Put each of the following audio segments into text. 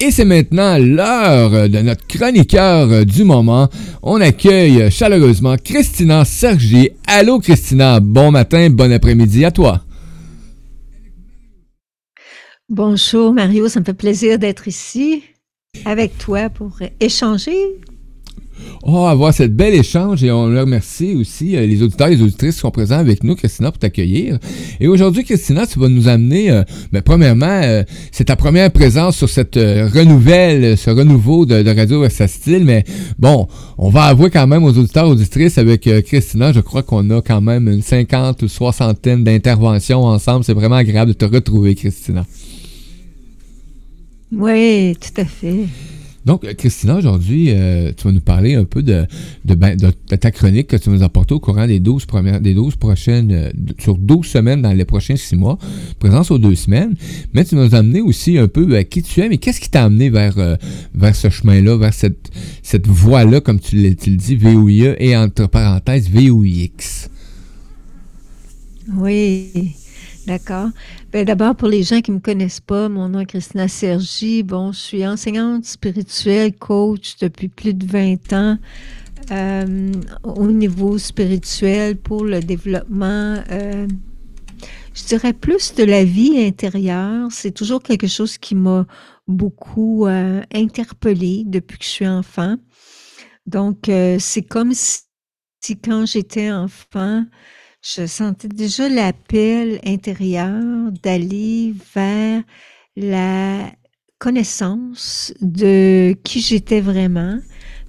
Et c'est maintenant l'heure de notre chroniqueur du moment. On accueille chaleureusement Christina Sergi. Allô Christina, bon matin, bon après-midi à toi. Bonjour Mario, ça me fait plaisir d'être ici avec toi pour échanger Oh, avoir cette belle échange et on remercie aussi euh, les auditeurs et les auditrices qui sont présents avec nous, Christina, pour t'accueillir. Et aujourd'hui, Christina, tu vas nous amener, euh, ben, premièrement, euh, c'est ta première présence sur cette renouvelle, ce renouveau de, de Radio Style, mais bon, on va avouer quand même aux auditeurs et auditrices avec Christina, je crois qu'on a quand même une cinquante ou soixantaine d'interventions ensemble. C'est vraiment agréable de te retrouver, Christina. Oui, tout à fait. Donc, Christina, aujourd'hui, euh, tu vas nous parler un peu de, ben, de, de, ta chronique que tu nous as portée au courant des 12, premières, des 12 prochaines, euh, sur 12 semaines dans les prochains 6 mois, présence aux deux semaines. Mais tu nous as amené aussi un peu à qui tu es, mais qu'est-ce qui t'a amené vers, euh, ce chemin-là, vers cette, voie-là, comme tu, le dis, VOIE et entre parenthèses VOIX? Oui. D'accord. Ben, d'abord, pour les gens qui ne me connaissent pas, mon nom est Christina Sergi. Bon, je suis enseignante spirituelle, coach depuis plus de 20 ans euh, au niveau spirituel pour le développement. Euh, je dirais plus de la vie intérieure. C'est toujours quelque chose qui m'a beaucoup euh, interpellée depuis que je suis enfant. Donc, c'est comme si, si quand j'étais enfant, je sentais déjà l'appel intérieur d'aller vers la connaissance de qui j'étais vraiment,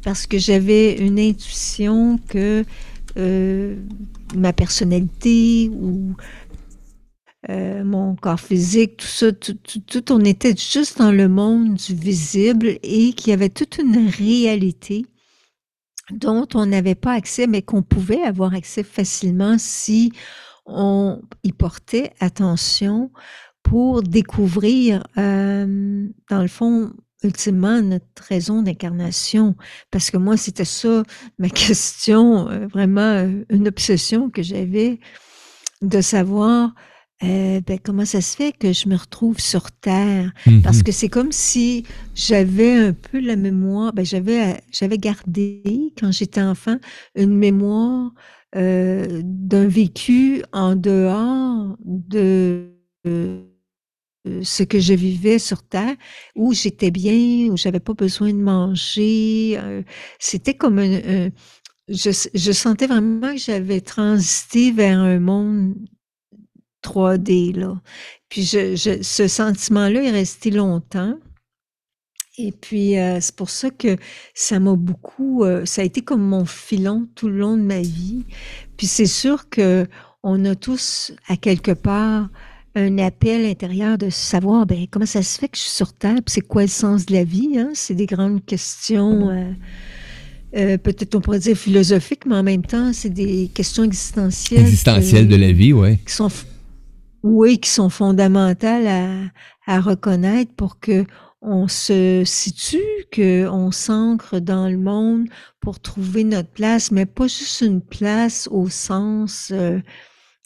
parce que j'avais une intuition que euh, ma personnalité ou euh, mon corps physique, tout ça, tout, tout, on était juste dans le monde du visible et qu'il y avait toute une réalité dont on n'avait pas accès, mais qu'on pouvait avoir accès facilement si on y portait attention pour découvrir, euh, dans le fond, ultimement, notre raison d'incarnation. Parce que moi, c'était ça, ma question, euh, vraiment euh, une obsession que j'avais de savoir euh, ben, comment ça se fait que je me retrouve sur Terre? Parce mm-hmm. que c'est comme si j'avais un peu la mémoire, ben, j'avais, j'avais gardé, quand j'étais enfant, une mémoire euh, d'un vécu en dehors de euh, ce que je vivais sur Terre, où j'étais bien, où j'avais pas besoin de manger. c'était comme un, je, je sentais vraiment que j'avais transité vers un monde 3D, là. Puis je, je, ce sentiment-là est resté longtemps. Et puis, euh, c'est pour ça que ça m'a beaucoup, euh, ça a été comme mon filon tout le long de ma vie. Puis c'est sûr que on a tous, à quelque part, un appel intérieur de savoir, ben, comment ça se fait que je suis sur Terre, c'est quoi le sens de la vie, hein? C'est des grandes questions, euh, peut-être on pourrait dire philosophiques, mais en même temps, c'est des questions existentielles. Existentielles de la vie, oui. Qui sont oui, qui sont fondamentales à, à reconnaître pour que on se situe, qu'on s'ancre dans le monde pour trouver notre place, mais pas juste une place au sens euh,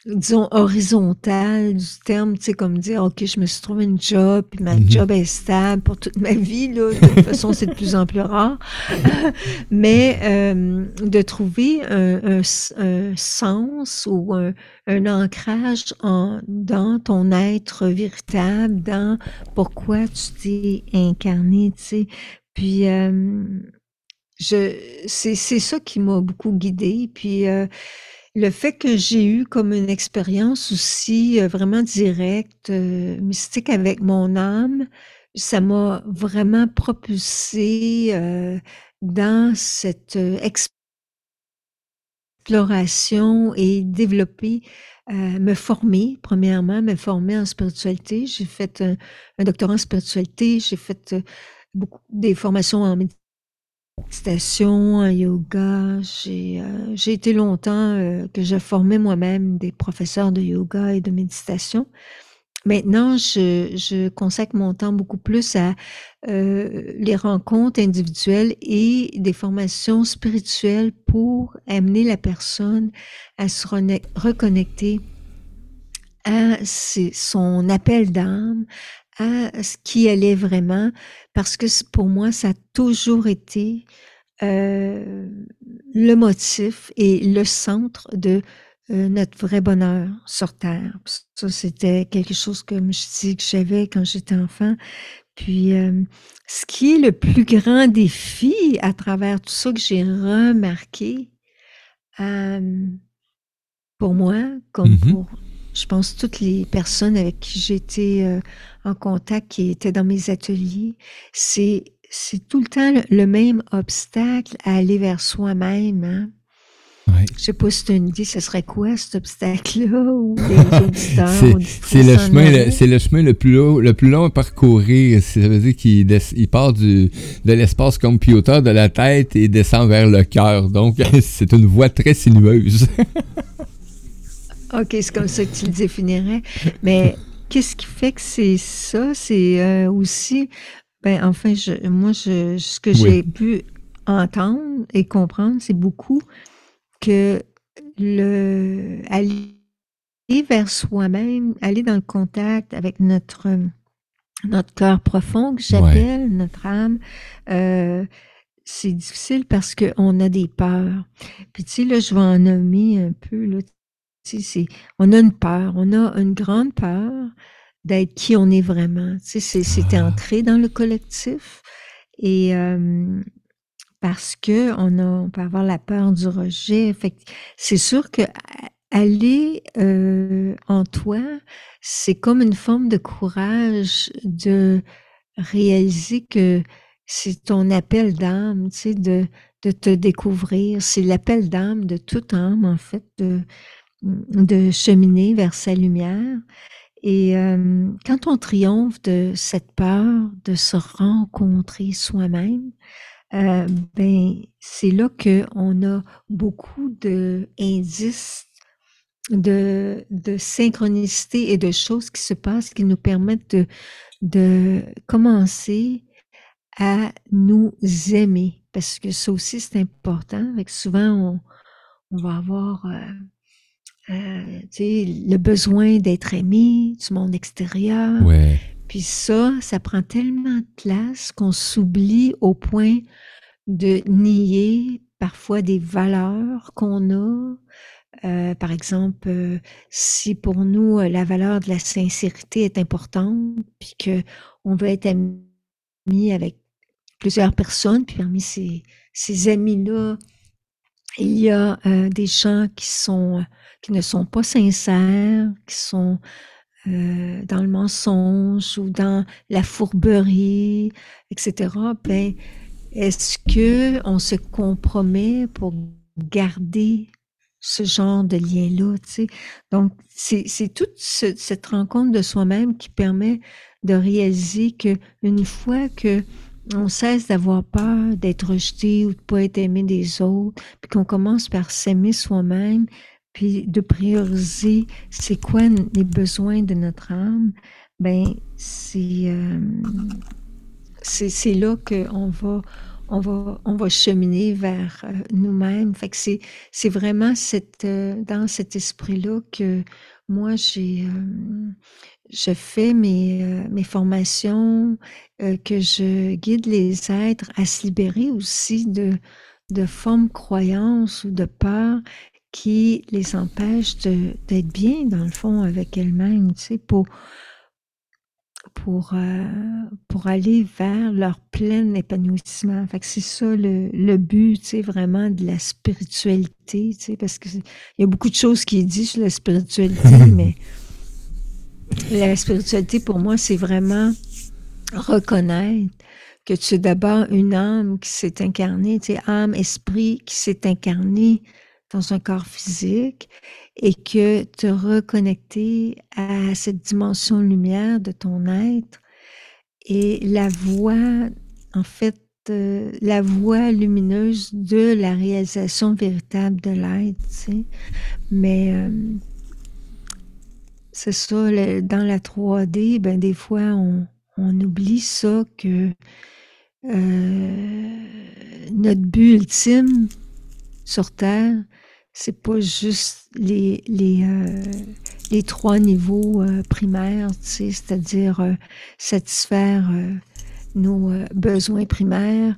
disons, horizontale du terme, tu sais, comme dire, OK, je me suis trouvé une job, puis ma mhm. job est stable pour toute ma vie, là. De toute façon, c'est de plus en plus rare. Mais euh, de trouver un, un, sens ou un, un ancrage en, dans ton être véritable, dans pourquoi tu t'es incarné, tu sais. Puis, euh, je, c'est, c'est ça qui m'a beaucoup guidée. Puis, euh, le fait que j'ai eu comme une expérience aussi euh, vraiment directe, euh, mystique avec mon âme, ça m'a vraiment propulsé euh, dans cette exploration et développer, me former, premièrement, me former en spiritualité. J'ai fait un, un doctorat en spiritualité, j'ai fait beaucoup des formations en méditation méditation, en yoga. J'ai euh, été longtemps euh, que je formais moi-même des professeurs de yoga et de méditation. Maintenant, je, consacre mon temps beaucoup plus à euh, les rencontres individuelles et des formations spirituelles pour amener la personne à se reconnecter à son appel d'âme, à ce qui elle est vraiment, parce que pour moi, ça a toujours été euh, le motif et le centre de euh, notre vrai bonheur sur Terre. Ça, c'était quelque chose que je dis que j'avais quand j'étais enfant. Puis, euh, ce qui est le plus grand défi à travers tout ça que j'ai remarqué, pour moi, comme mm-hmm. pour, je pense, toutes les personnes avec qui j'étais en contact, qui étaient dans mes ateliers, c'est c'est tout le temps le même obstacle à aller vers soi-même. Hein? Ouais. Je sais pas si tu as une idée, ce serait quoi cet obstacle-là ou C'est le chemin, c'est le chemin le plus long, le plus long à parcourir. Ça veut dire qu'il il part du, de l'espace computer de la tête et descend vers le cœur. Donc c'est une voie très sinueuse. ok, c'est comme ça que tu le définirais. Mais qu'est-ce qui fait que c'est ça? C'est euh, aussi ben, enfin, je, moi, je, ce que j'ai pu entendre et comprendre, c'est beaucoup que le aller vers soi-même, aller dans le contact avec notre notre cœur profond que j'appelle, notre âme, euh, c'est difficile parce qu'on a des peurs. Puis tu sais, là, je vais en nommer un peu, là, tu on a une peur, on a une grande peur d'être qui on est vraiment. C'était ah. ancré dans le collectif. Et parce que on, a, peut avoir la peur du rejet. c'est sûr que aller en toi, c'est comme une forme de courage de réaliser que c'est ton appel d'âme, tu de, te découvrir. C'est l'appel d'âme de toute âme, en fait, de cheminer vers sa lumière. Et quand on triomphe de cette peur de se rencontrer soi-même, ben c'est là que on a beaucoup de indices de, de synchronicité et de choses qui se passent qui nous permettent de, de commencer à nous aimer. Parce que ça aussi, c'est important. Avec souvent, on, on va avoir euh, le besoin d'être aimé du monde extérieur. Puis ça, ça prend tellement de place qu'on s'oublie au point de nier parfois des valeurs qu'on a. Euh, par exemple, euh, si pour nous la valeur de la sincérité est importante, puis que on veut être ami avec plusieurs personnes, puis parmi ces, ces amis-là, il y a des gens qui sont qui ne sont pas sincères, qui sont euh, dans le mensonge ou dans la fourberie, etc., ben, est-ce que on se compromet pour garder ce genre de lien-là, tu sais? Donc, c'est toute cette rencontre de soi-même qui permet de réaliser que une fois que on cesse d'avoir peur d'être rejeté ou de pas être aimé des autres, puis qu'on commence par s'aimer soi-même, puis de prioriser c'est quoi les besoins de notre âme, ben c'est euh, là qu'on va on va on va cheminer vers euh, nous-mêmes. Fait que c'est vraiment cette euh, dans cet esprit-là que moi j'ai je fais mes, mes formations, que je guide les êtres à se libérer aussi de, de formes croyances ou de peurs qui les empêche d'être bien, dans le fond, avec elles-mêmes, tu sais, pour, pour, euh, pour aller vers leur plein épanouissement. Fait que c'est ça le, le but, tu sais, vraiment de la spiritualité, tu sais, parce qu'il y a beaucoup de choses qui est dit sur la spiritualité, mais la spiritualité, pour moi, c'est vraiment reconnaître que tu es d'abord une âme qui s'est incarnée, tu sais, âme, esprit qui s'est incarnée dans un corps physique et que te reconnecter à cette dimension lumière de ton être et la voie, en fait, euh, la voie lumineuse de la réalisation véritable de l'être, tu sais. Mais euh, c'est ça, dans la 3D, ben des fois, on, on oublie ça que euh, notre but ultime sur Terre, c'est pas juste les, les, les trois niveaux primaires, c'est-à-dire satisfaire nos besoins primaires,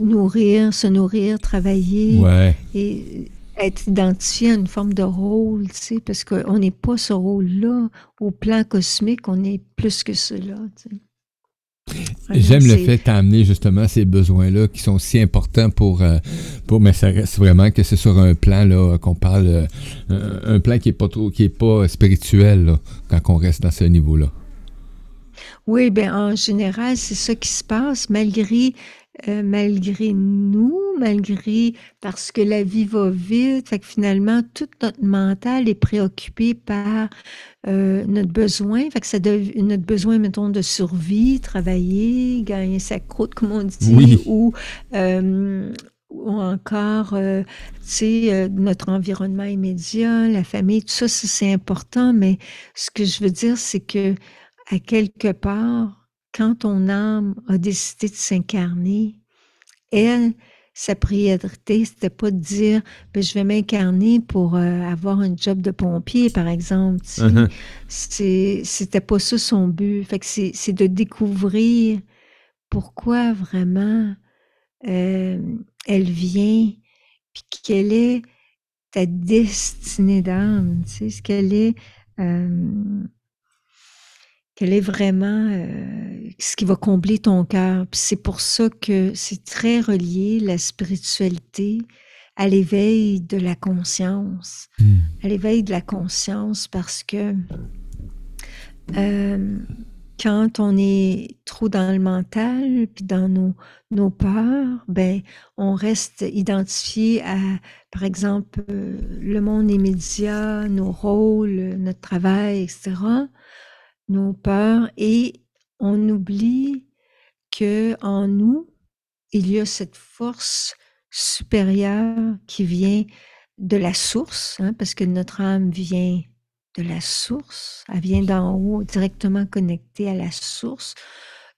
nourrir, se nourrir, travailler et être identifié à une forme de rôle, tu sais, parce qu'on n'est pas ce rôle-là au plan cosmique, on est plus que cela. Tu sais. J'aime le fait d'amener justement ces besoins-là qui sont si importants pour, euh, pour mais ça reste vraiment que c'est sur un plan là qu'on parle, euh, un plan qui est pas trop, qui est pas spirituel là, quand on reste dans ce niveau-là. Oui, ben en général, c'est ça qui se passe, malgré euh, malgré nous, malgré parce que la vie va vite, fait que finalement, tout notre mental est préoccupé par euh, notre besoin, fait que ça notre besoin, mettons, de survie, travailler, gagner sa croûte, comme on dit, ou, euh, ou encore, tu sais, notre environnement immédiat, la famille, tout ça, c'est important, mais ce que je veux dire, c'est que à quelque part, quand ton âme a décidé de s'incarner, elle, sa priorité, c'était pas de dire ben, je vais m'incarner pour euh, avoir un job de pompier, par exemple. Uh-huh. C'était pas ça son but. Fait que c'est de découvrir pourquoi vraiment euh, elle vient, puis quelle est ta destinée d'âme, tu sais, ce qu'elle est. Euh, quel est vraiment euh, ce qui va combler ton cœur. C'est pour ça que c'est très relié, la spiritualité, à l'éveil de la conscience. Hmm. À l'éveil de la conscience parce que euh, quand on est trop dans le mental, puis dans nos, nos peurs, ben, on reste identifié à, par exemple, euh, le monde immédiat, nos rôles, notre travail, etc nos peurs et on oublie que en nous, il y a cette force supérieure qui vient de la source, hein, parce que notre âme vient de la source, elle vient d'en haut, directement connectée à la source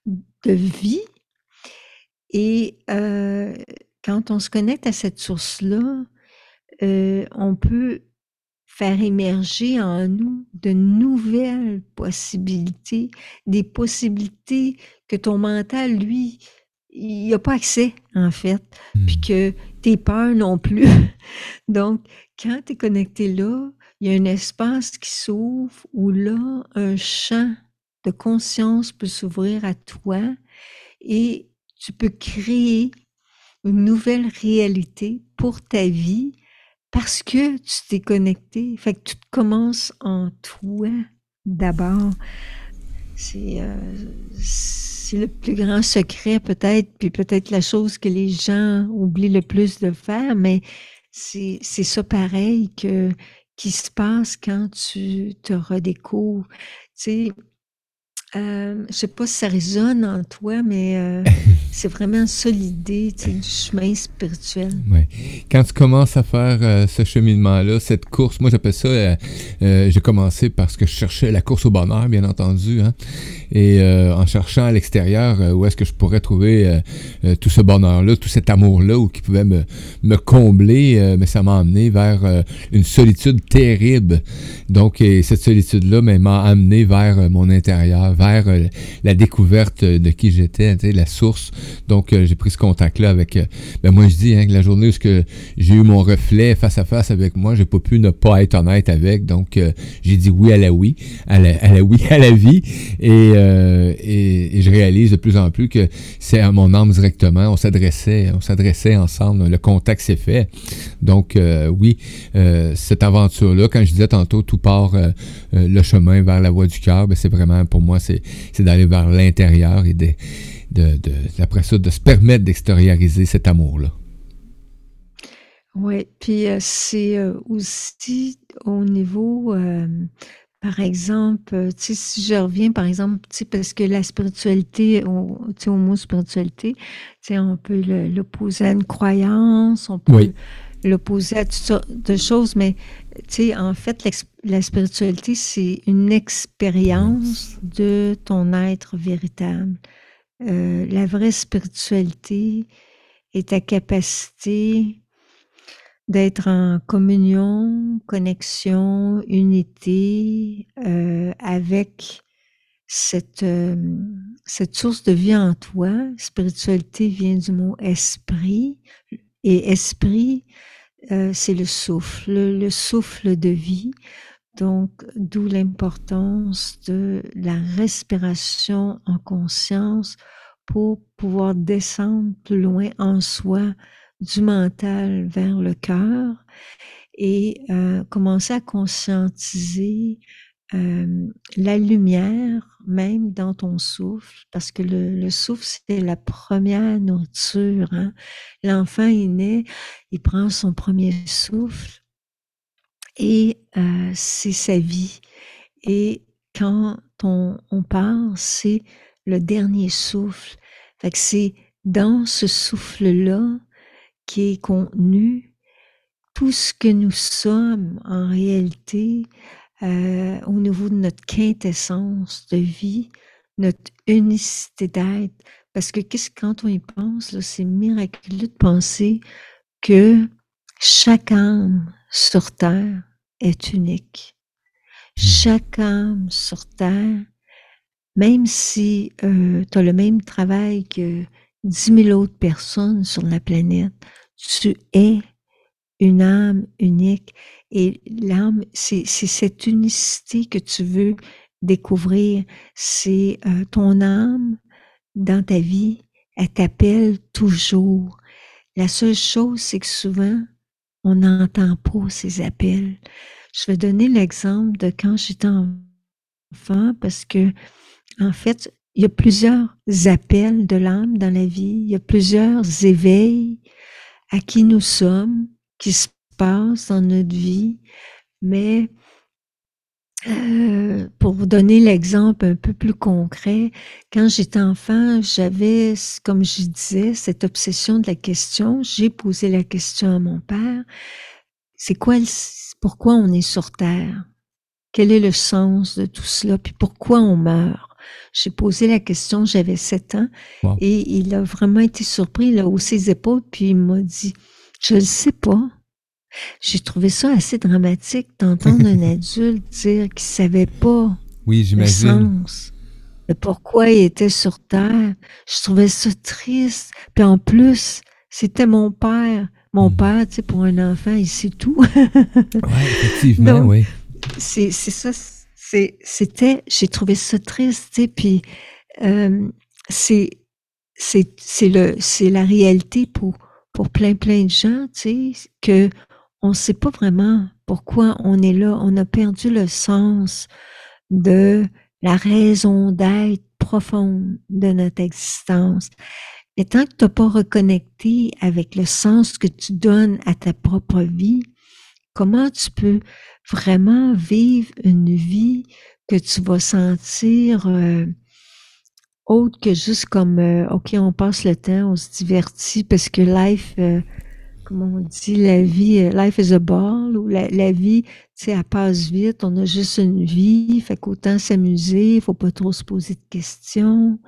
de vie. Et euh, quand on se connecte à cette source-là, euh, on peut faire émerger en nous de nouvelles possibilités, des possibilités que ton mental, lui, il n'a pas accès, en fait, puis hmm. que tes peurs non plus. Donc, quand tu es connecté là, il y a un espace qui s'ouvre où là, un champ de conscience peut s'ouvrir à toi et tu peux créer une nouvelle réalité pour ta vie parce que tu t'es connecté. Fait que tout commence en toi d'abord. C'est euh, le plus grand secret peut-être, puis peut-être la chose que les gens oublient le plus de faire, mais c'est ça pareil que qui se passe quand tu te redécouvres. Tu sais, euh, je sais pas si ça résonne en toi, mais euh, c'est vraiment ça l'idée du chemin spirituel. Ouais. Quand tu commences à faire euh, ce cheminement-là, cette course, moi j'appelle ça, euh, j'ai commencé parce que je cherchais la course au bonheur, bien entendu, hein, et en cherchant à l'extérieur où est-ce que je pourrais trouver tout ce bonheur-là, tout cet amour-là, ou qui pouvait me, me combler, mais ça m'a amené vers une solitude terrible. Donc, et cette solitude-là m'a amené vers mon intérieur vers euh, la découverte de qui j'étais, la source. Donc, euh, j'ai pris ce contact-là avec... Euh, ben moi, je dis hein, que la journée où j'ai eu mon reflet face à face avec moi, j'ai pas pu ne pas être honnête avec. Donc, j'ai dit oui à la oui, à la, oui à la vie. Et, je réalise de plus en plus que c'est à mon âme directement. On s'adressait, on s'adressait ensemble. Le contact s'est fait. Donc, oui, cette aventure-là, quand je disais tantôt, tout part le chemin vers la voie du cœur, ben, c'est vraiment pour moi, c'est d'aller vers l'intérieur et de, de, de, après ça, de se permettre d'extérioriser cet amour-là. Oui, puis euh, c'est euh, aussi au niveau, euh, par exemple, si je reviens, par exemple, parce que la spiritualité, au, au mot spiritualité, on peut l'opposer à une croyance, on peut l'opposer à toutes sortes de choses, mais en fait, la spiritualité, c'est une expérience de ton être véritable. Euh, la vraie spiritualité est ta capacité d'être en communion, connexion, unité euh, avec cette, euh, cette source de vie en toi. Spiritualité vient du mot esprit et esprit, euh, c'est le souffle, le souffle de vie. Donc, d'où l'importance de la respiration en conscience pour pouvoir descendre plus loin en soi du mental vers le cœur et euh, commencer à conscientiser euh, la lumière même dans ton souffle, parce que le, souffle, c'est la première nourriture. Hein. L'enfant, il naît, il prend son premier souffle et euh, c'est sa vie. Et quand on, on part, c'est le dernier souffle. Fait c'est dans ce souffle-là qui est contenu tout ce que nous sommes en réalité euh, au niveau de notre quintessence de vie, notre unicité d'être. Parce que qu'est-ce quand on y pense, c'est miraculeux de penser que chaque âme sur Terre est unique. Chaque âme sur Terre, même si euh, tu as le même travail que dix mille autres personnes sur la planète, tu es une âme unique et l'âme, c'est cette unicité que tu veux découvrir. C'est euh, ton âme dans ta vie, elle t'appelle toujours. La seule chose, c'est que souvent, on n'entend pas ces appels. Je vais donner l'exemple de quand j'étais enfant parce que, en fait, il y a plusieurs appels de l'âme dans la vie, il y a plusieurs éveils à qui nous sommes, qui se passent dans notre vie, mais euh, pour vous donner l'exemple un peu plus concret, quand j'étais enfant, j'avais, comme je disais, cette obsession de la question. J'ai posé la question à mon père. C'est quoi, pourquoi on est sur Terre? Quel est le sens de tout cela? Puis pourquoi on meurt? J'ai posé la question, j'avais sept ans, et il a vraiment été surpris, il a haussé ses épaules, puis il m'a dit, je ne sais pas. J'ai trouvé ça assez dramatique d'entendre un adulte dire qu'il ne savait pas oui, le sens de pourquoi il était sur Terre. Je trouvais ça triste. Puis en plus, c'était mon père. Mon hmm. père, tu sais, pour un enfant, il sait tout. oui, effectivement, oui. C'est ça c'était, j'ai trouvé ça triste, tu sais, puis euh, le, c'est la réalité pour, pour plein, plein de gens, tu sais, que on sait pas vraiment pourquoi on est là. On a perdu le sens de la raison d'être profonde de notre existence. Et tant que tu n'as pas reconnecté avec le sens que tu donnes à ta propre vie, comment tu peux vraiment vivre une vie que tu vas sentir euh, autre que juste comme euh, OK, on passe le temps, on se divertit parce que life, euh, comme on dit, la vie, life is a ball, ou la, vie, tu sais, elle passe vite, on a juste une vie, fait qu'autant s'amuser, il faut pas trop se poser de questions.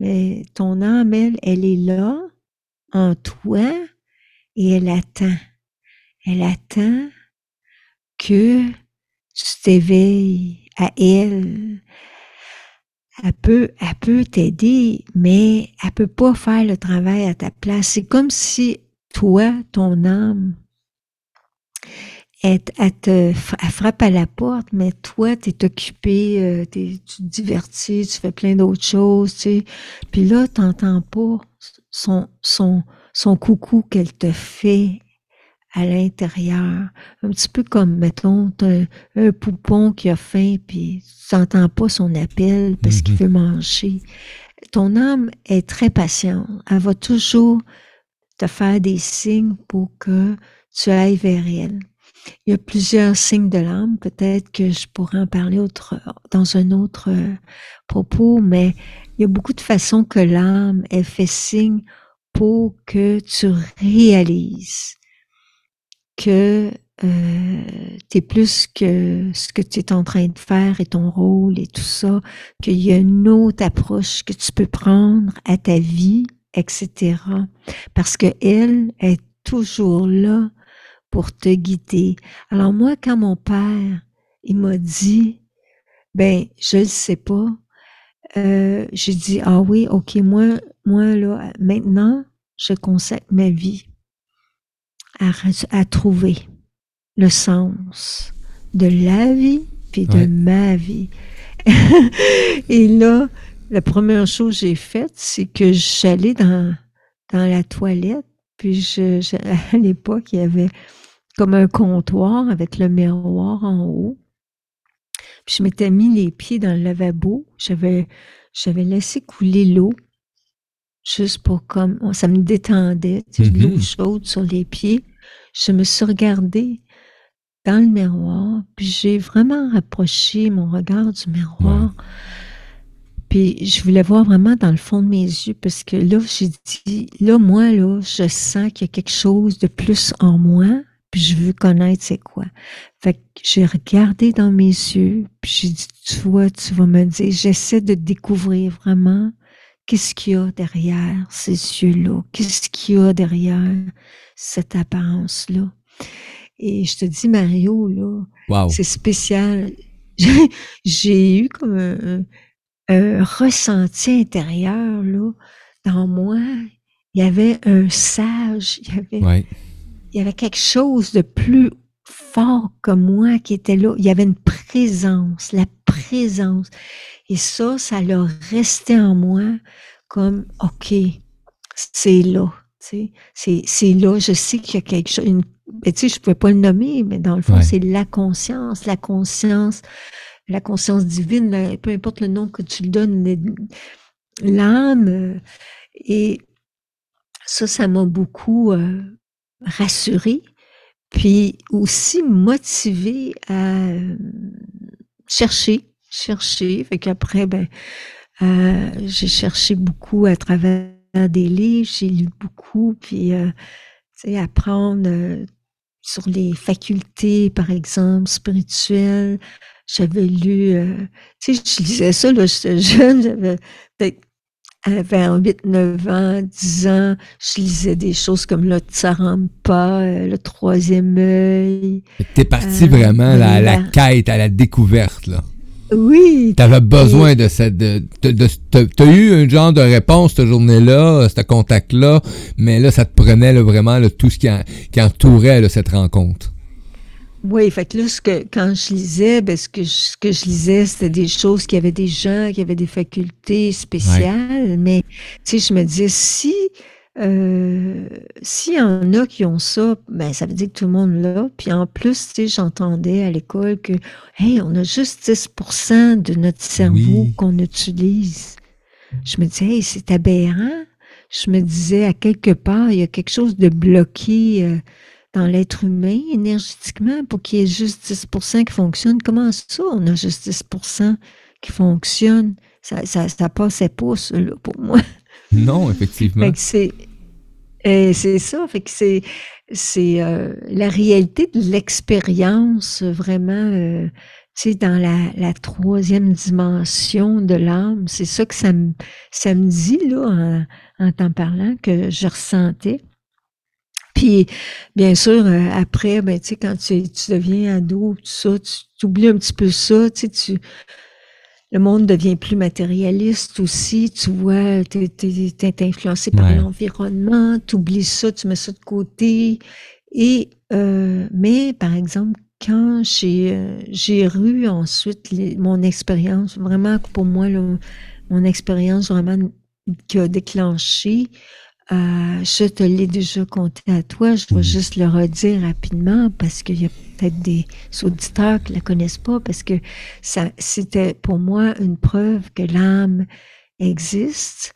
Mais ton âme, elle, elle est là, en toi, et elle attend. Elle attend que tu t'éveilles à elle. Elle peut, elle peut t'aider, mais elle peut pas faire le travail à ta place. C'est comme si toi, ton âme, elle, te, frappe à la porte, mais toi, tu es occupé, euh, tu te divertis, tu fais plein d'autres choses, tu sais. Puis là, tu n'entends pas son, son, son coucou qu'elle te fait à l'intérieur. Un petit peu comme, mettons, un, un, poupon qui a faim, puis tu n'entends pas son appel parce qu'il mm-hmm. veut manger. Ton âme est très patiente. Elle va toujours te faire des signes pour que tu ailles vers elle. Il y a plusieurs signes de l'âme. Peut-être que je pourrais en parler autre, dans un autre euh, propos, mais il y a beaucoup de façons que l'âme, elle fait signe pour que tu réalises que euh, tu es plus que ce que tu es en train de faire et ton rôle et tout ça, qu'il y a une autre approche que tu peux prendre à ta vie, etc. Parce que elle est toujours là pour te guider. Alors moi, quand mon père, il m'a dit, ben, je le sais pas, euh, j'ai dit, ah oui, ok, moi, moi, là, maintenant, je consacre ma vie à, à trouver le sens de la vie puis de ma vie. Et là, la première chose que j'ai faite, c'est que j'allais dans, dans la toilette, puis je, à l'époque, il y avait comme un comptoir avec le miroir en haut. Puis je m'étais mis les pieds dans le lavabo. J'avais, j'avais laissé couler l'eau juste pour comme ça me détendait, tu l'eau mm-hmm. chaude sur les pieds. Je me suis regardée dans le miroir, puis j'ai vraiment rapproché mon regard du miroir. Puis je voulais voir vraiment dans le fond de mes yeux parce que là, j'ai dit, là, moi, là, je sens qu'il y a quelque chose de plus en moi, puis je veux connaître c'est quoi. Fait que j'ai regardé dans mes yeux, puis j'ai dit, tu vois, tu vas me dire, j'essaie de découvrir vraiment qu'est-ce qu'il y a derrière ces yeux-là, qu'est-ce qu'il y a derrière cette apparence-là? Et je te dis, Mario, là, c'est spécial. J'ai eu comme un, ressenti intérieur, là, dans moi. Il y avait un sage, il y avait, il y avait quelque chose de plus fort que moi qui était là. Il y avait une présence, la présence. Et ça, ça l'a resté en moi comme, OK, c'est là. C'est là, je sais qu'il y a quelque chose, une ben, tu sais, je ne pouvais pas le nommer, mais dans le fond, c'est la conscience, la conscience, la conscience divine, peu importe le nom que tu le donnes, l'âme. Et ça, ça m'a beaucoup euh, rassurée, puis aussi motivée à euh, chercher, chercher. Fait qu'après, ben, j'ai cherché beaucoup à travers des livres, j'ai lu beaucoup, puis apprendre sur les facultés, par exemple, spirituelles. J'avais lu, tu sais, je lisais ça, là, j'étais jeune, j'avais peut-être vers 8, 9 ans, 10 ans, je lisais des choses comme le Tsarampa, le troisième œil. T'es parti vraiment à la quête, à la découverte, là. Oui. Tu avais besoin de cette. tu as eu un genre de réponse cette journée-là, ce contact-là, mais là, ça te prenait vraiment tout ce qui, entourait cette rencontre. Oui, fait que là, que, quand je lisais, ben, ce, que je, ce que je lisais, c'était des choses qui avaient des gens qui avaient des facultés spéciales, mais tu sais, je me disais, si euh, s'il y en a qui ont ça, ben ça veut dire que tout le monde l'a. Puis en plus, tu sais, j'entendais à l'école que, hey, on a juste 10% de notre cerveau qu'on utilise. Je me disais, hey, c'est aberrant. Je me disais, à quelque part, il y a quelque chose de bloqué euh, dans l'être humain énergétiquement pour qu'il y ait juste 10% qui fonctionne. Comment ça, on a juste 10% qui fonctionne? Ça, ça, ça passait pas, ça, là, pour moi. Non, effectivement. c'est c'est ça, fait que c'est c'est euh, la réalité de l'expérience vraiment euh, tu sais dans la, la troisième dimension de l'âme, c'est ça que ça me ça me dit là en, en t'en parlant que je ressentais. Puis, bien sûr, euh, après, ben, tu sais, quand tu, tu deviens ado, tout ça, tu oublies un petit peu ça, tu sais, tu, le monde devient plus matérialiste aussi. Tu vois, tu es, influencé par l'environnement, tu oublies ça, tu mets ça de côté. Et euh, mais par exemple, quand j'ai euh, j'ai eu ensuite mon expérience, vraiment pour moi, mon expérience vraiment qui a déclenché, euh, je te l'ai déjà compté à toi, je vais juste le redire rapidement parce qu'il y a des auditeurs qui la connaissent pas parce que c'était pour moi une preuve que l'âme existe.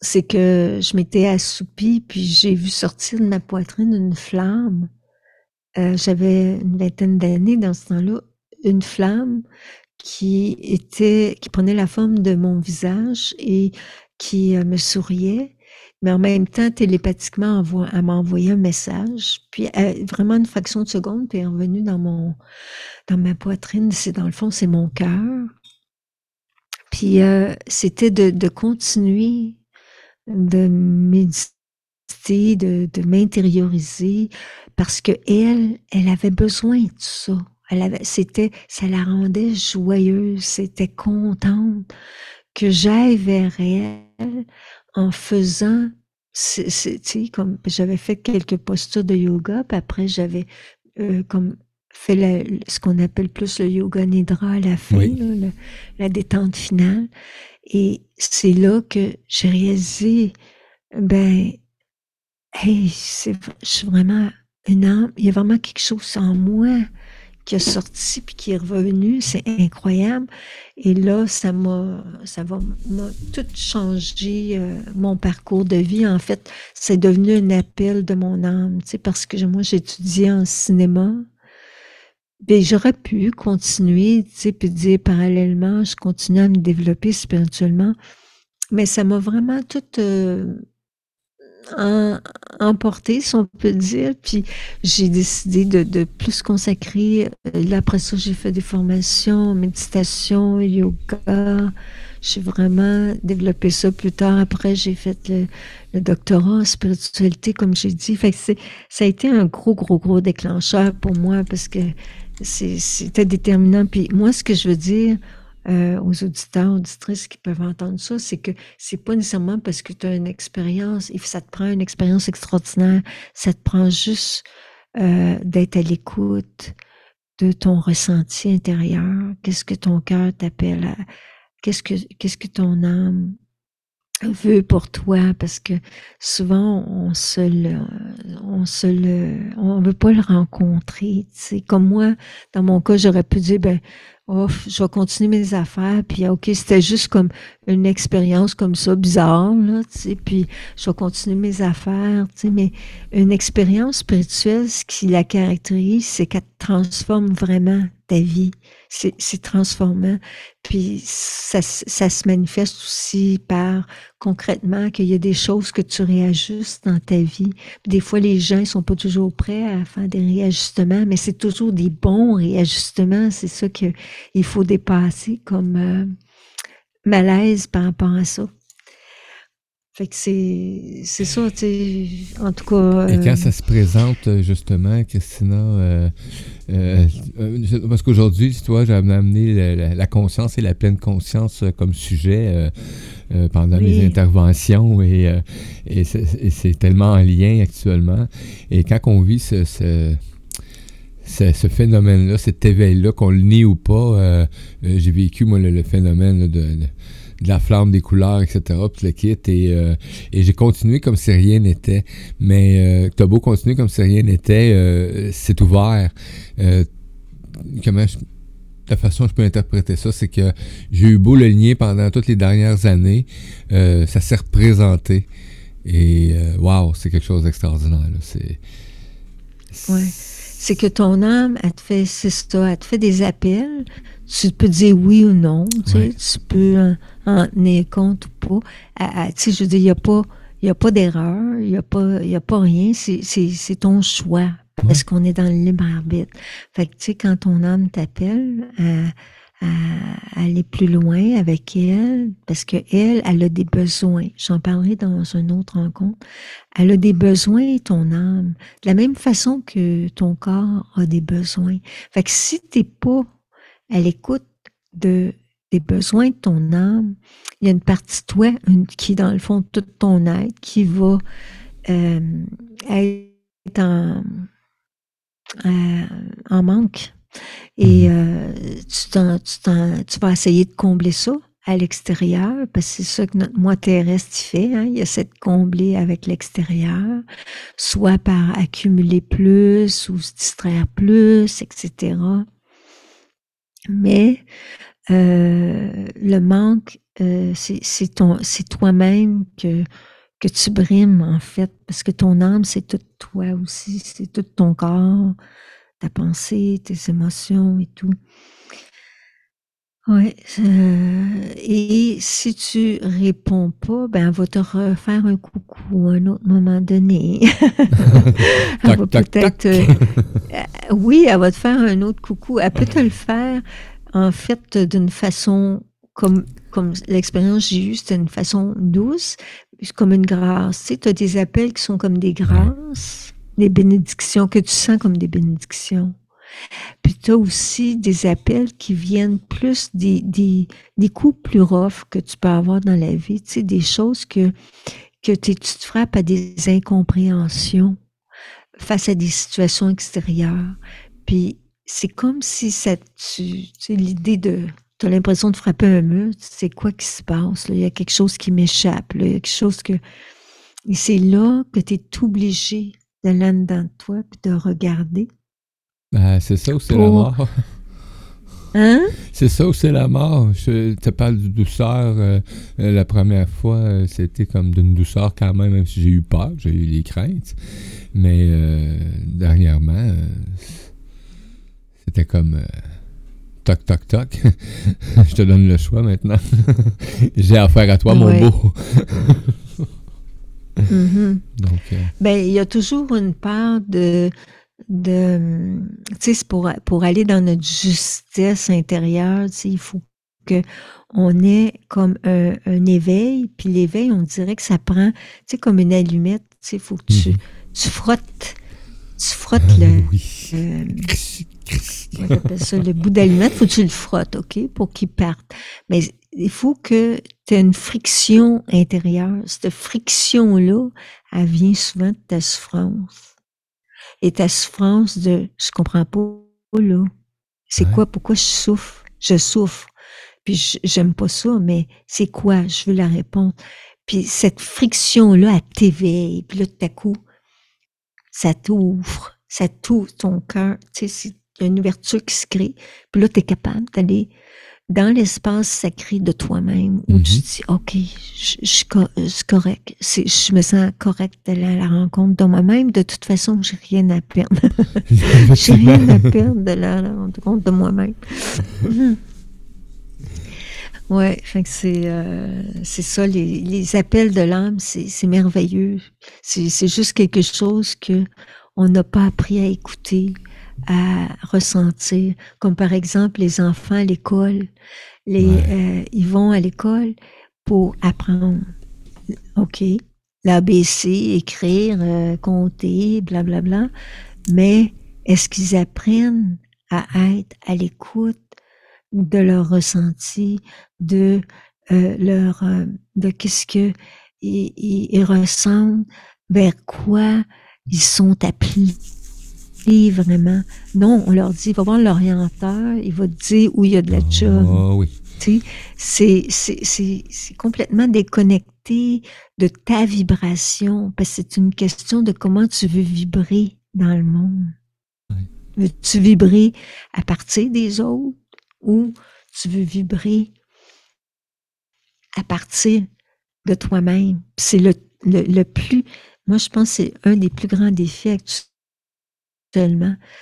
C'est que je m'étais assoupie puis j'ai vu sortir de ma poitrine une flamme. Euh, j'avais une vingtaine d'années dans ce temps-là, une flamme qui était, qui prenait la forme de mon visage et qui euh, me souriait mais en même temps, télépathiquement, elle m'a envoyé un message. Puis vraiment une fraction de seconde, puis elle est revenue dans mon dans ma poitrine. C'est dans le fond, c'est mon cœur. Puis euh, c'était de, de continuer de méditer de, de m'intérioriser, parce que elle, elle avait besoin de ça. Elle avait, c'était, ça la rendait joyeuse, c'était contente que j'aille vers elle en faisant, c'est, comme j'avais fait quelques postures de yoga, puis après j'avais euh, comme fait ce qu'on appelle plus le yoga nidra à la fin, la détente finale. Et c'est là que j'ai réalisé, ben, hey, je suis vraiment une âme, il y a vraiment quelque chose en moi qui est sorti puis qui est revenu, c'est incroyable. Et là, ça m'a, ça va, m'a tout changé euh, mon parcours de vie. En fait, c'est devenu un appel de mon âme, tu sais, parce que moi, j'étudiais en cinéma. Ben, j'aurais pu continuer, tu sais, puis dire parallèlement, je continue à me développer spirituellement. Mais ça m'a vraiment tout euh, emporté, si on peut dire. Puis j'ai décidé de, de, plus consacrer. Euh, là, après ça, j'ai fait des formations, méditation, yoga. J'ai vraiment développé ça plus tard. Après, j'ai fait le, le, doctorat en spiritualité, comme j'ai dit. Fait que ça a été un gros, gros, gros déclencheur pour moi parce que c'était déterminant. Puis moi, ce que je veux dire euh, aux auditeurs, auditrices qui peuvent entendre ça, c'est que c'est pas nécessairement parce que tu as une expérience, ça te prend une expérience extraordinaire, ça te prend juste euh, d'être à l'écoute de ton ressenti intérieur. Qu'est-ce que ton cœur t'appelle qu'est-ce que, qu'est-ce que ton âme veut pour toi parce que souvent on se le, on se le, on veut pas le rencontrer. Tu Comme moi, dans mon cas, j'aurais pu dire ben oh, je vais continuer mes affaires, puis ok, c'était juste comme une expérience comme ça, bizarre, là, tu sais, puis je vais continuer mes affaires, tu sais, mais une expérience spirituelle, ce qui la caractérise, c'est qu'elle transforme vraiment ta vie. C'est transformant. Puis ça, ça, se manifeste aussi par concrètement qu'il y a des choses que tu réajustes dans ta vie. des fois, les gens ne sont pas toujours prêts à faire des réajustements, mais c'est toujours des bons réajustements. C'est ça qu'il faut dépasser comme euh, malaise par rapport à ça. Fait que c'est, c'est ça, tu sais, en tout cas. Et quand euh, ça se présente, justement, Christina, euh, euh, parce qu'aujourd'hui, toi, j'ai amené la, conscience et la pleine conscience comme sujet pendant les interventions et, et, c'est, tellement en lien actuellement. Et quand on vit ce, ce ce, phénomène-là, cet éveil-là, qu'on le nie ou pas, j'ai vécu, moi, le, phénomène de, la flamme des couleurs, etc. Puis le kit. Et, euh, et j'ai continué comme si rien n'était. Mais euh, t'as beau continuer comme si rien n'était, euh, c'est ouvert. Euh, comment je, la façon je peux interpréter ça, c'est que j'ai eu beau le nier pendant toutes les dernières années, ça s'est représenté. Et waouh, c'est quelque chose d'extraordinaire. C'est. Ouais. C'est que ton âme, elle te fait, c'est ça, elle te fait des appels, tu peux dire oui ou non, tu, sais, tu peux en, tenir compte ou pas. tu sais, je veux dire, il n'y a pas, y a pas d'erreur, il n'y a, pas, y a pas rien, c'est ton choix. Est-ce qu'on est dans le libre arbitre? Fait que, tu sais, quand ton âme t'appelle à, aller plus loin avec elle, parce que elle, a des besoins. J'en parlerai dans une autre rencontre. Elle a des besoins, ton âme, de la même façon que ton corps a des besoins. Fait que si t'es pas à l'écoute de, des besoins de ton âme, il y a une partie de toi qui dans le fond tout ton être qui va euh, être en, euh, en manque. Et mhm. euh, tu, tu, vas essayer de combler ça à l'extérieur, parce que c'est ça que notre moi terrestre fait. Hein? Il essaie de combler avec l'extérieur, soit par accumuler plus ou se distraire plus, etc. Mais euh, le manque, euh, c'est toi-même que que tu brimes en fait, parce que ton âme c'est tout toi aussi, c'est tout ton corps, ta pensée, tes émotions et tout. Ouais. Euh, et si tu réponds pas, ben elle va te refaire un coucou à un autre moment donné. elle va peut-être. Euh, oui, elle va te faire un autre coucou. Elle peut te le faire en fait d'une façon comme comme l'expérience que j'ai eue, c'était une façon douce, comme une grâce. Tu sais, tu as des appels qui sont comme des grâces, des bénédictions que tu sens comme des bénédictions. Puis tu as aussi des appels qui viennent plus des, des, des, coups plus rough que tu peux avoir dans la vie, tu sais, des choses que, que tu te frappes à des incompréhensions face à des situations extérieures. Puis c'est comme si ça, tu, sais, l'idée de, tu as l'impression de frapper un mur, c'est quoi qui se passe? Là? Il y a quelque chose qui m'échappe, il y a quelque chose que... Et c'est là que tu es obligé d'aller dedans de toi puis de regarder ben, c'est ça ou c'est la mort? Hein? C'est ça ou c'est la mort? Je te parle de douceur. Euh, euh, la première fois, euh, c'était comme d'une douceur quand même, même si j'ai eu peur, j'ai eu des craintes. Mais dernièrement, c'était comme toc, toc, toc. Je te donne le choix maintenant. j'ai affaire à toi, mon beau. Mm-hmm. Donc, ben, il y a toujours une part de de, tu sais, pour, pour aller dans notre justesse intérieure, tu sais, il faut que on ait comme un, un éveil, puis l'éveil, on dirait que ça prend, tu sais, comme une allumette, tu faut que tu, mhm. tu frottes, tu frottes ah le, oui. ça, le bout d'allumette, faut que tu le frottes, OK, pour qu'il parte. Mais il faut que tu aies une friction intérieure. Cette friction-là, elle vient souvent de ta souffrance et ta souffrance de je comprends pas là. C'est quoi? Pourquoi je souffre? Je souffre. Puis j'aime pas ça, mais c'est quoi? Je veux la réponse. Puis cette friction-là, elle t'éveille. Puis là, tout à coup, ça t'ouvre. Ça t'ouvre ton cœur. Tu sais, il y a une ouverture qui se crée. Puis là, tu es capable d'aller dans l'espace sacré de toi-même où tu mm-hmm. dis, OK, je, je, suis correct, je me sens correct d'aller à la rencontre de moi-même. De toute façon, j'ai rien à perdre. j'ai rien à perdre de la rencontre de moi-même. Ouais, c'est euh, c'est ça, les, les appels de l'âme, c'est merveilleux. C'est juste quelque chose que on n'a pas appris à écouter, à ressentir, comme par exemple les enfants à l'école. Les, euh, ils vont à l'école pour apprendre. OK, l'ABC, écrire, euh, compter, blablabla. Bla, bla. Mais est-ce qu'ils apprennent à être à l'écoute de leur ressenti, de euh, leur, de qu'est-ce que ils, ils ressentent, vers quoi ils sont appelés vraiment. Non, on leur dit, va voir l'orienteur, il va te dire où il y a de la job. Oh, oui. C'est complètement déconnecté de ta vibration, parce que c'est une question de comment tu veux vibrer dans le monde. Veux-tu vibrer à partir des autres ou tu veux vibrer à partir de toi-même? C'est le, le, le, plus, moi je pense que c'est un des plus grands défis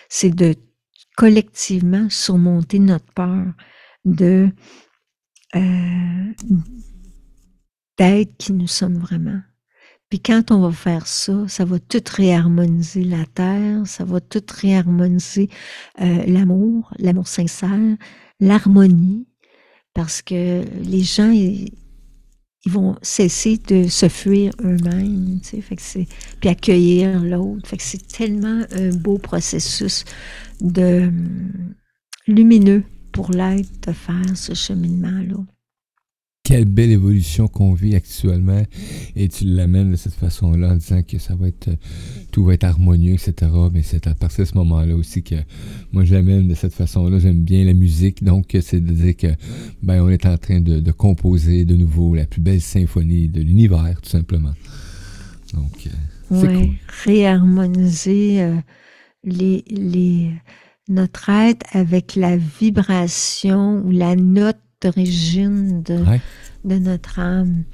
c'est de collectivement surmonter notre peur de euh, d'être qui nous sommes vraiment. Puis quand on va faire ça, ça va tout réharmoniser la terre, ça va tout réharmoniser euh, l'amour, l'amour sincère, l'harmonie, parce que les gens, vont cesser de se fuir eux-mêmes, tu sais, fait que puis accueillir l'autre. Fait que c'est tellement un beau processus de lumineux pour l'être de faire ce cheminement-là. Quelle belle évolution qu'on vit actuellement et tu l'amènes de cette façon-là en disant que ça va être tout va être harmonieux, etc. Mais c'est à partir de ce moment-là aussi que moi je l'amène de cette façon-là. J'aime bien la musique, donc c'est de dire que ben on est en train de, composer de nouveau la plus belle symphonie de l'univers, tout simplement. Donc euh, c'est cool. Réharmoniser euh, les, les notre être avec la vibration ou la note d'origine de, de notre âme.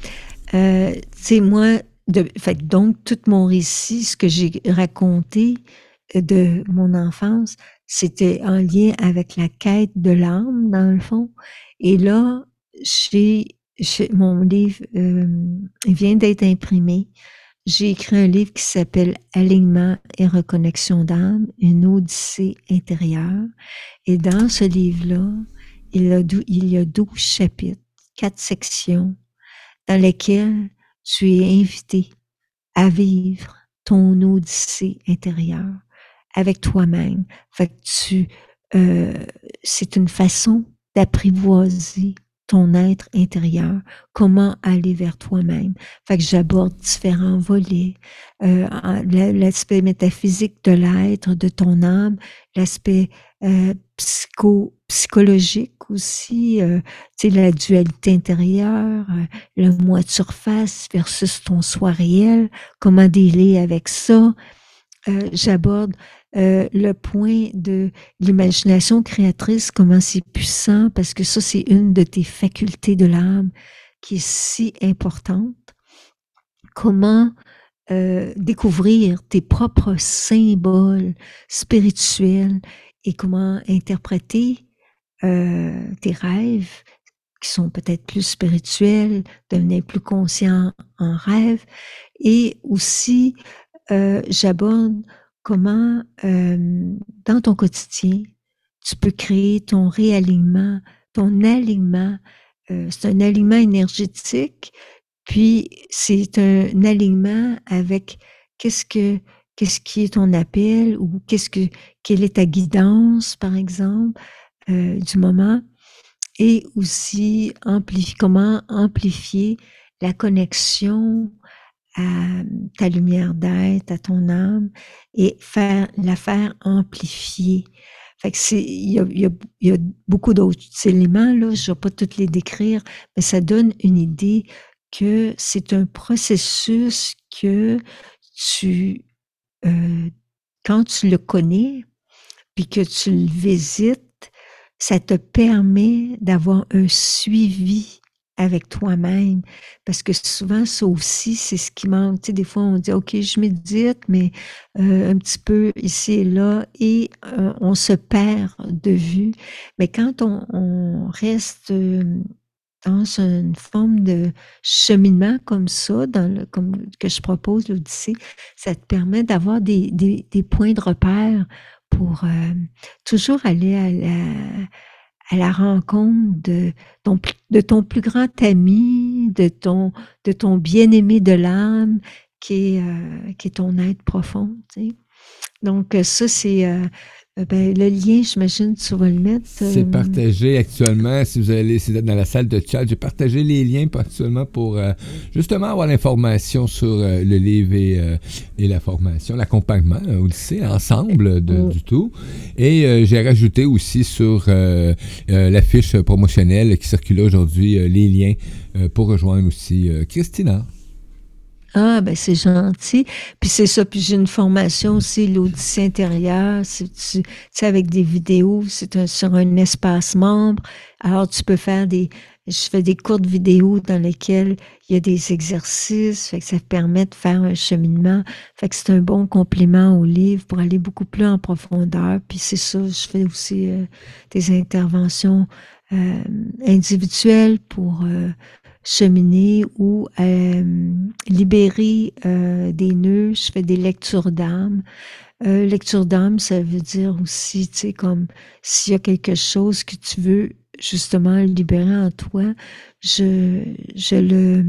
Euh, tu sais, moi, de, fait, donc, tout mon récit, ce que j'ai raconté de mon enfance, c'était en lien avec la quête de l'âme, dans le fond. Et là, j'ai, mon livre euh, vient d'être imprimé. J'ai écrit un livre qui s'appelle Alignement et reconnexion d'âme, une odyssée intérieure. Et dans ce livre-là, il, il y a douze chapitres, quatre sections, dans lesquelles tu es invité à vivre ton odyssée intérieure avec toi-même. Fait que tu, euh, c'est une façon d'apprivoiser ton être intérieur, comment aller vers toi-même. Fait que j'aborde différents volets, euh, l'aspect métaphysique de l'être, de ton âme, l'aspect euh, psycho, psychologique aussi, euh, tu sais, la dualité intérieure, euh, le moi de surface versus ton soi réel, comment dealer avec ça. Euh, j'aborde euh, le point de l'imagination créatrice, comment c'est puissant, parce que ça, c'est une de tes facultés de l'âme qui est si importante. Comment euh, découvrir tes propres symboles spirituels et comment interpréter euh, tes rêves qui sont peut-être plus spirituels, devenir plus conscient en rêve. Et aussi, j'aborde comment euh, dans ton quotidien, tu peux créer ton réalignement, ton alignement. Euh, c'est un alignement énergétique, puis c'est un alignement avec qu'est-ce que qu'est-ce qui est ton appel ou qu'est-ce que quelle est ta guidance, par exemple, euh, du moment, et aussi amplifier, comment amplifier la connexion à ta lumière d'être, à ton âme, et faire, la faire amplifier. Fait que c'est, il y a, y, a, y a, beaucoup d'autres éléments, là, je ne vais pas toutes les décrire, mais ça donne une idée que c'est un processus que tu, euh, quand tu le connais, puis que tu le visites, ça te permet d'avoir un suivi avec toi-même. Parce que souvent, ça aussi, c'est ce qui manque. Tu sais, des fois, on dit, OK, je médite, mais euh, un petit peu ici et là, et euh, on se perd de vue. Mais quand on, reste euh, dans une forme de cheminement comme ça, dans le, comme que je propose l'Odyssée, ça te permet d'avoir des, des, des, points de repère pour toujours aller à la à la rencontre de ton, plus grand ami, de ton, de ton bien-aimé de l'âme, qui est, euh, qui est ton être profond. Donc, ça, c'est euh, ben, le lien, j'imagine, tu vas le mettre. C'est euh, partagé actuellement. Si vous allez dans la salle de chat, j'ai partagé les liens actuellement pour euh, justement avoir l'information sur le livre et, la formation, l'accompagnement au lycée, ensemble de, du tout. Et j'ai rajouté aussi sur l'affiche promotionnelle qui circule aujourd'hui les liens pour rejoindre aussi Christina. Ah, ben c'est gentil. Puis c'est ça. Puis j'ai une formation aussi, l'Odyssée intérieure. Sais, avec des vidéos, c'est sur un espace membre. Alors, tu peux faire des... Je fais des courtes vidéos dans lesquelles il y a des exercices. Fait que ça permet de faire un cheminement. Fait que c'est un bon complément au livre pour aller beaucoup plus en profondeur. Puis c'est ça, je fais aussi euh, des interventions euh, individuelles pour... Euh, cheminer ou euh, libérer euh, des nœuds. Je fais des lectures d'âme. Euh, lecture d'âme, ça veut dire aussi, tu sais, comme s'il y a quelque chose que tu veux justement libérer en toi, je, je le,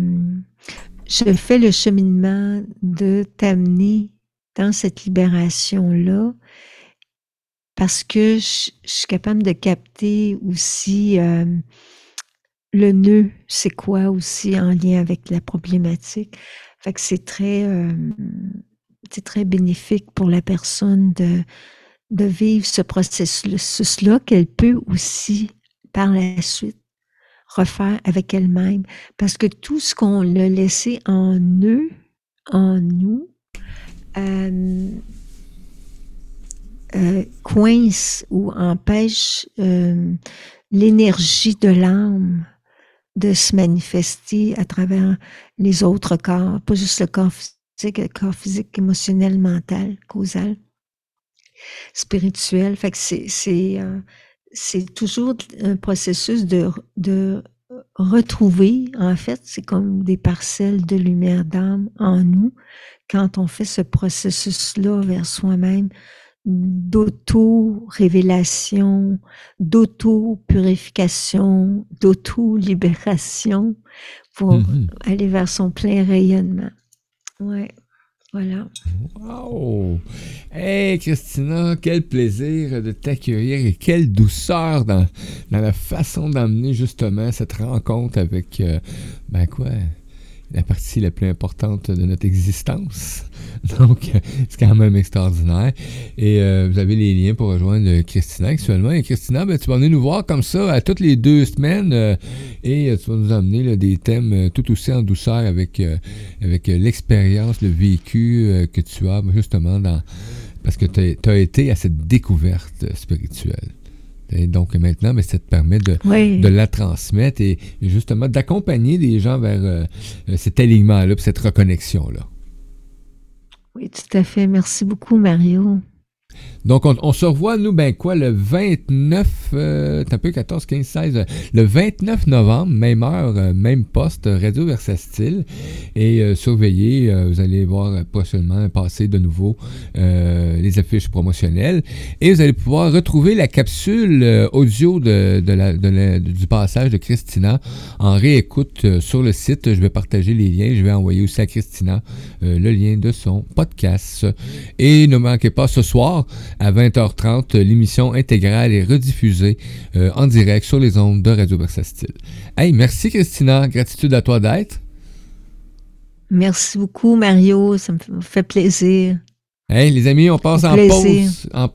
je fais le cheminement de t'amener dans cette libération-là parce que je, je, suis capable de capter aussi euh, le nœud, c'est quoi aussi en lien avec la problématique? Fait que c'est très, euh, c'est très bénéfique pour la personne de, de vivre ce processus-là qu'elle peut aussi, par la suite, refaire avec elle-même. Parce que tout ce qu'on a laissé en eux, en nous, euh, euh, coince ou empêche euh, l'énergie de l'âme de se manifester à travers les autres corps, pas juste le corps physique, le corps physique, émotionnel, mental, causal, spirituel. Fait que c'est, c'est, euh, c'est toujours un processus de, de retrouver, en fait, c'est comme des parcelles de lumière d'âme en nous. Quand on fait ce processus-là vers soi-même, d'auto-révélation, d'auto-purification, d'auto-libération pour Mhm. aller vers son plein rayonnement. Ouais, voilà. Wow! Hey, Christina, quel plaisir de t'accueillir et quelle douceur dans, dans la façon d'amener justement cette rencontre avec, euh, ben quoi, la partie la plus importante de notre existence. Donc, euh, c'est quand même extraordinaire. Et euh, vous avez les liens pour rejoindre Christina actuellement. Et Christina, ben, tu vas venir nous voir comme ça à toutes les deux semaines euh, et euh, tu vas nous amener des thèmes euh, tout aussi en douceur avec, euh, avec euh, l'expérience, le vécu euh, que tu as justement. Parce que tu as été à cette découverte euh, spirituelle. Et donc maintenant, ben, ça te permet de, Oui. de la transmettre et justement d'accompagner les gens vers euh, euh, cet alignement-là, cette reconnexion-là. Oui, tout à fait. Merci beaucoup, Mario. Donc, on, se revoit, nous, ben quoi, le 29, euh, t'as un peu 14, 15, 16, euh, le 29 novembre, même heure, euh, même poste, Radio Versatile. Et euh, surveillez, vous allez voir prochainement passer de nouveau les affiches promotionnelles. Et vous allez pouvoir retrouver la capsule audio de, du passage de Christina en réécoute sur le site. Je vais partager les liens. Je vais envoyer aussi à Christina le lien de son podcast. Et ne manquez pas ce soir à 20h30, euh, l'émission intégrale est rediffusée euh, en direct sur les ondes de Radio Versatile. Hey, merci Christina, gratitude à toi d'être. Merci beaucoup, Mario. Ça me fait plaisir. Hey, les amis, on passe en pause, en